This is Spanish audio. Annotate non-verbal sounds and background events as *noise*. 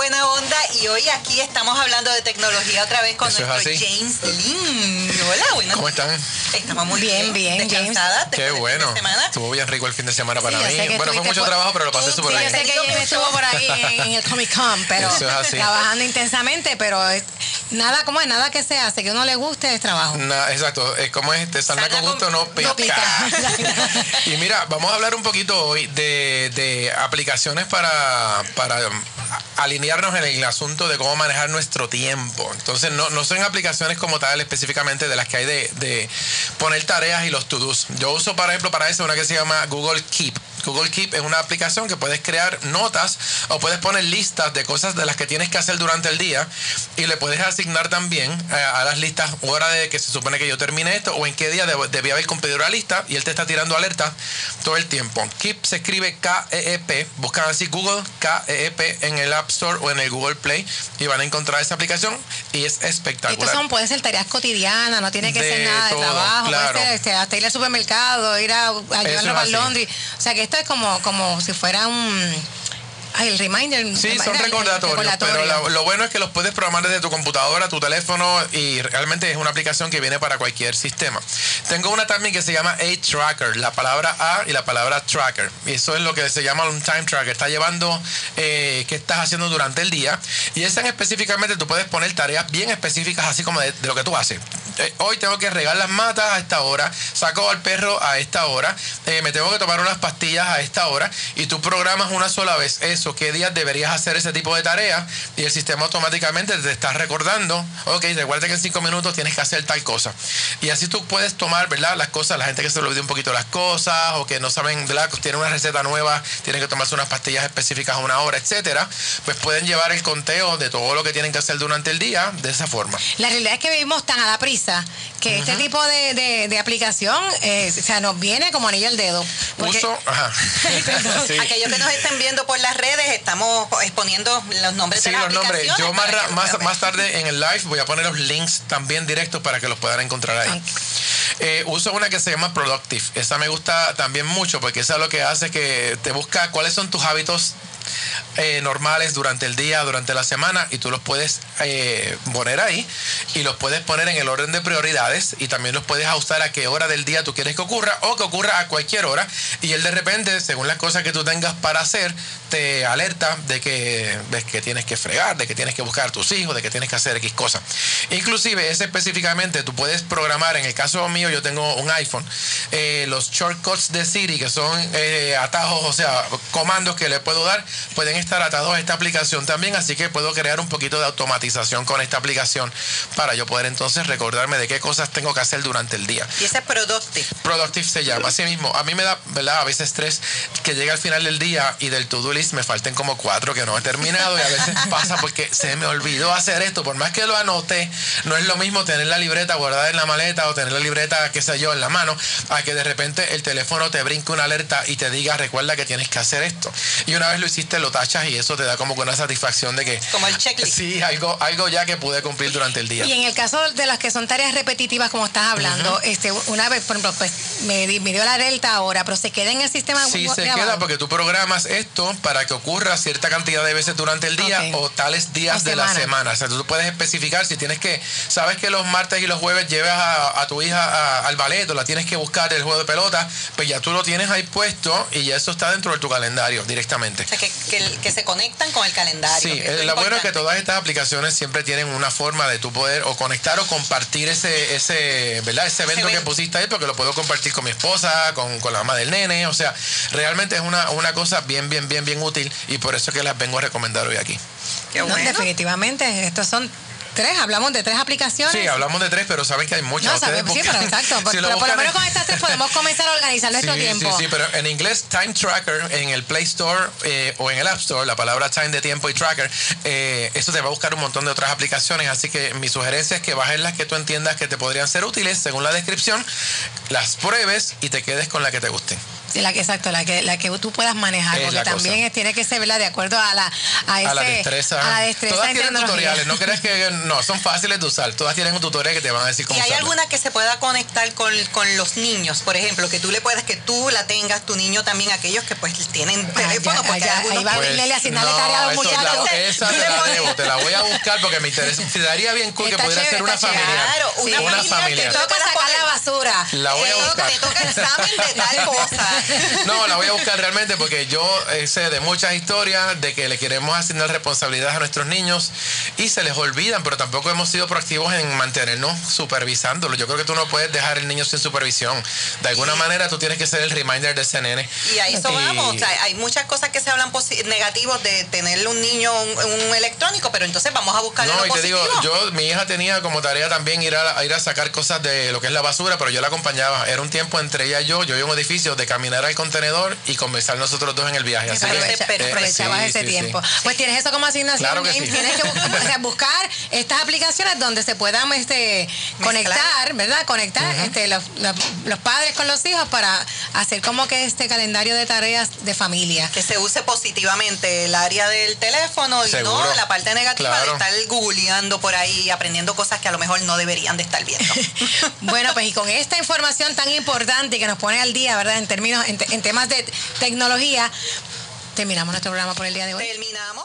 buena onda y hoy aquí estamos hablando de tecnología otra vez con nuestro James Lin. Hola, buenas ¿Cómo están? Estamos muy bien, bien, bien Qué bueno. Estuvo bien rico el fin de semana para mí. Bueno, fue mucho trabajo, pero lo pasé súper bien. Yo sé que James estuvo por ahí en, el Comic Con, pero trabajando intensamente, pero nada, como es? Nada que se hace, que uno le guste es trabajo. exacto, es como es, te sana con gusto, no pica. *laughs* y mira, vamos a hablar un poquito hoy de, de aplicaciones para, para alinearnos en el asunto de cómo manejar nuestro tiempo. Entonces, no, no son aplicaciones como tal específicamente de las que hay de, de poner tareas y los to-dos. Yo uso, por ejemplo, para eso una que se llama Google Keep. Google Keep es una aplicación que puedes crear notas o puedes poner listas de cosas de las que tienes que hacer durante el día y le puedes asignar también eh, a las listas hora de que se supone que yo termine esto o en qué día debía haber cumplido la lista y él te está tirando alertas todo el tiempo. Keep se escribe K-E-E-P, buscan así Google K-E-E-P en el App Store o en el Google Play y van a encontrar esa aplicación y es espectacular. Estos son, pueden ser tareas cotidianas, no tiene que ser nada de trabajo, puede ser este, hasta ir al supermercado, ir a, a llevarlo al laundry. O sea que esto es como, como si fuera un Ay, el reminder. Sí, son recordatorios, pero lo, bueno es que los puedes programar desde tu computadora, tu teléfono y realmente es una aplicación que viene para cualquier sistema. Tengo una también que se llama A-Tracker, la palabra A y la palabra Tracker. Y eso es lo que se llama un Time Tracker. Está llevando eh, qué estás haciendo durante el día y esa específicamente tú puedes poner tareas bien específicas así como de, lo que tú haces. Hoy tengo que regar las matas a esta hora, saco al perro a esta hora, eh, me tengo que tomar unas pastillas a esta hora y tú programas una sola vez eso, qué días deberías hacer ese tipo de tareas y el sistema automáticamente te está recordando, ok, recuerda que en cinco minutos tienes que hacer tal cosa. Y así tú puedes tomar, ¿verdad? Las cosas, la gente que se le olvide un poquito las cosas o que no saben, ¿verdad? Tiene una receta nueva, tienen que tomarse unas pastillas específicas a una hora, etcétera, pues pueden llevar el conteo de todo lo que tienen que hacer durante el día de esa forma. La realidad es que vivimos tan a la prisa que este tipo de, aplicación, eh, o sea, nos viene como anillo al dedo. Uso, ajá. *laughs* Aquellos que nos estén viendo por las redes, estamos exponiendo los nombres de las los nombres. Yo más, más, más, tarde en el live voy a poner los links también directos para que los puedan encontrar ahí. Eh, uso una que se llama Productive. Esa me gusta también mucho porque esa lo que hace que te busca cuáles son tus hábitos eh, normales durante el día, durante la semana, y tú los puedes eh, poner ahí y los puedes poner en el orden de prioridades y también los puedes ajustar a qué hora del día tú quieres que ocurra o que ocurra a cualquier hora y él de repente, según las cosas que tú tengas para hacer, te alerta de que ves que tienes que fregar, de que tienes que buscar a tus hijos, de que tienes que hacer X cosas. Inclusive ese específicamente tú puedes programar, en el caso mío yo tengo un iPhone, eh, los shortcuts de Siri, que son atajos, o sea, comandos que le puedo dar, pueden estar atados a esta aplicación también, así que puedo crear un poquito de automatización con esta aplicación para yo poder entonces recordarme de qué cosas tengo que hacer durante el día. Y ese es Productive. Productive se llama, así mismo. A mí me da, ¿verdad? A veces estrés que llega al final del día y del to-do list me falten como cuatro que no he terminado y a veces *laughs* pasa porque se me olvidó hacer esto. Por más que lo anoté, no es lo mismo tener la libreta guardada en la maleta o tener la libreta, qué sé yo, en la mano, a que de repente el teléfono te brinque una alerta y te diga, recuerda que tienes que hacer esto. Y una vez lo hiciste, lo tachas y eso te da como una satisfacción de que... Como el checklist. Sí, algo, algo ya que pude cumplir durante el día. Y en el caso de las que son tareas repetitivas, como estás hablando, este, una vez, por ejemplo, pues me, dio la delta ahora, pero se queda en el sistema. Sí, se queda porque tú programas esto para que ocurra cierta cantidad de veces durante el día o tales días de la semana. O sea, tú puedes especificar si tienes que, sabes que los martes y los jueves llevas a, tu hija al ballet o la tienes que buscar el juego de pelota, pues ya tú lo tienes ahí puesto y ya eso está dentro de tu calendario directamente. O sea, que, que, se conectan con el calendario. Sí, eh, lo bueno es que todas estas aplicaciones siempre tienen una forma de tú poder o conectar o compartir ese, ese, ¿verdad? ese evento que pusiste ahí porque lo puedo compartir con mi esposa, con, con la mamá del nene. O sea, realmente es una, una cosa bien, bien, bien, bien útil y por eso es que las vengo a recomendar hoy aquí. Qué bueno. definitivamente, estos son Tres, hablamos de tres aplicaciones. Sí, hablamos de tres, pero saben que hay muchas. No, saben, sí, pero exacto. *laughs* pero por lo menos con estas tres *laughs* podemos comenzar a organizar nuestro tiempo. Sí, sí, pero en inglés, Time Tracker, en el Play Store eh, o en el App Store, la palabra Time de tiempo y Tracker, eh, eso te va a buscar un montón de otras aplicaciones. Así que mi sugerencia es que bajes las que tú entiendas que te podrían ser útiles según la descripción, las pruebes y te quedes con la que te guste. Sí, la que, exacto, la que, la que tú puedas manejar, porque también tiene que ser de acuerdo a la, a, ese, a la destreza. A la destreza Todas tienen tutoriales, no crees que no, son fáciles de usar. Todas tienen un tutorial que te van a decir cómo ¿Y hay alguna que se pueda conectar con, con, los niños, por ejemplo, que tú le puedas, que tú la tengas, tu niño también, aquellos que pues tienen ah, teléfono? porque ahí va pues, a asignarle tarea a los muchachos. esa te la debo, te la voy a buscar porque me interesa. Te daría bien cool que pudiera ser una familia. Claro, una, una familia. Te toca sacar la basura. La voy a buscar. Te toca examen de tal cosa. *laughs* No, la voy a buscar realmente porque yo eh, sé de muchas historias de que le queremos asignar responsabilidades a nuestros niños y se les olvidan, pero tampoco hemos sido proactivos en mantenernos supervisándolo. Yo creo que tú no puedes dejar el niño sin supervisión. De alguna manera tú tienes que ser el reminder de ese nene. Y ahí eso vamos. hay muchas cosas que se hablan negativos de tenerle un niño un, electrónico, pero entonces vamos a buscar no, y te digo, yo, mi hija tenía como tarea también ir a, ir a sacar cosas de lo que es la basura, pero yo la acompañaba. Era un tiempo entre ella y yo, yo iba a un edificio de caminar al contenedor y conversar nosotros dos en el viaje. Así que, aprovechabas ese tiempo. Pues tienes eso como asignación, Tienes que *laughs* buscar, estas aplicaciones donde se puedan este, conectar, ¿verdad? Conectar este, los, padres con los hijos para hacer como que este calendario de tareas de familia. Que se use positivamente el área del teléfono y no la parte negativa de estar googleando por ahí, aprendiendo cosas que a lo mejor no deberían de estar viendo. *laughs* bueno, pues y con esta información tan importante que nos pone al día, ¿verdad? En términos, en temas de tecnología, terminamos nuestro programa por el día de hoy. Terminamos.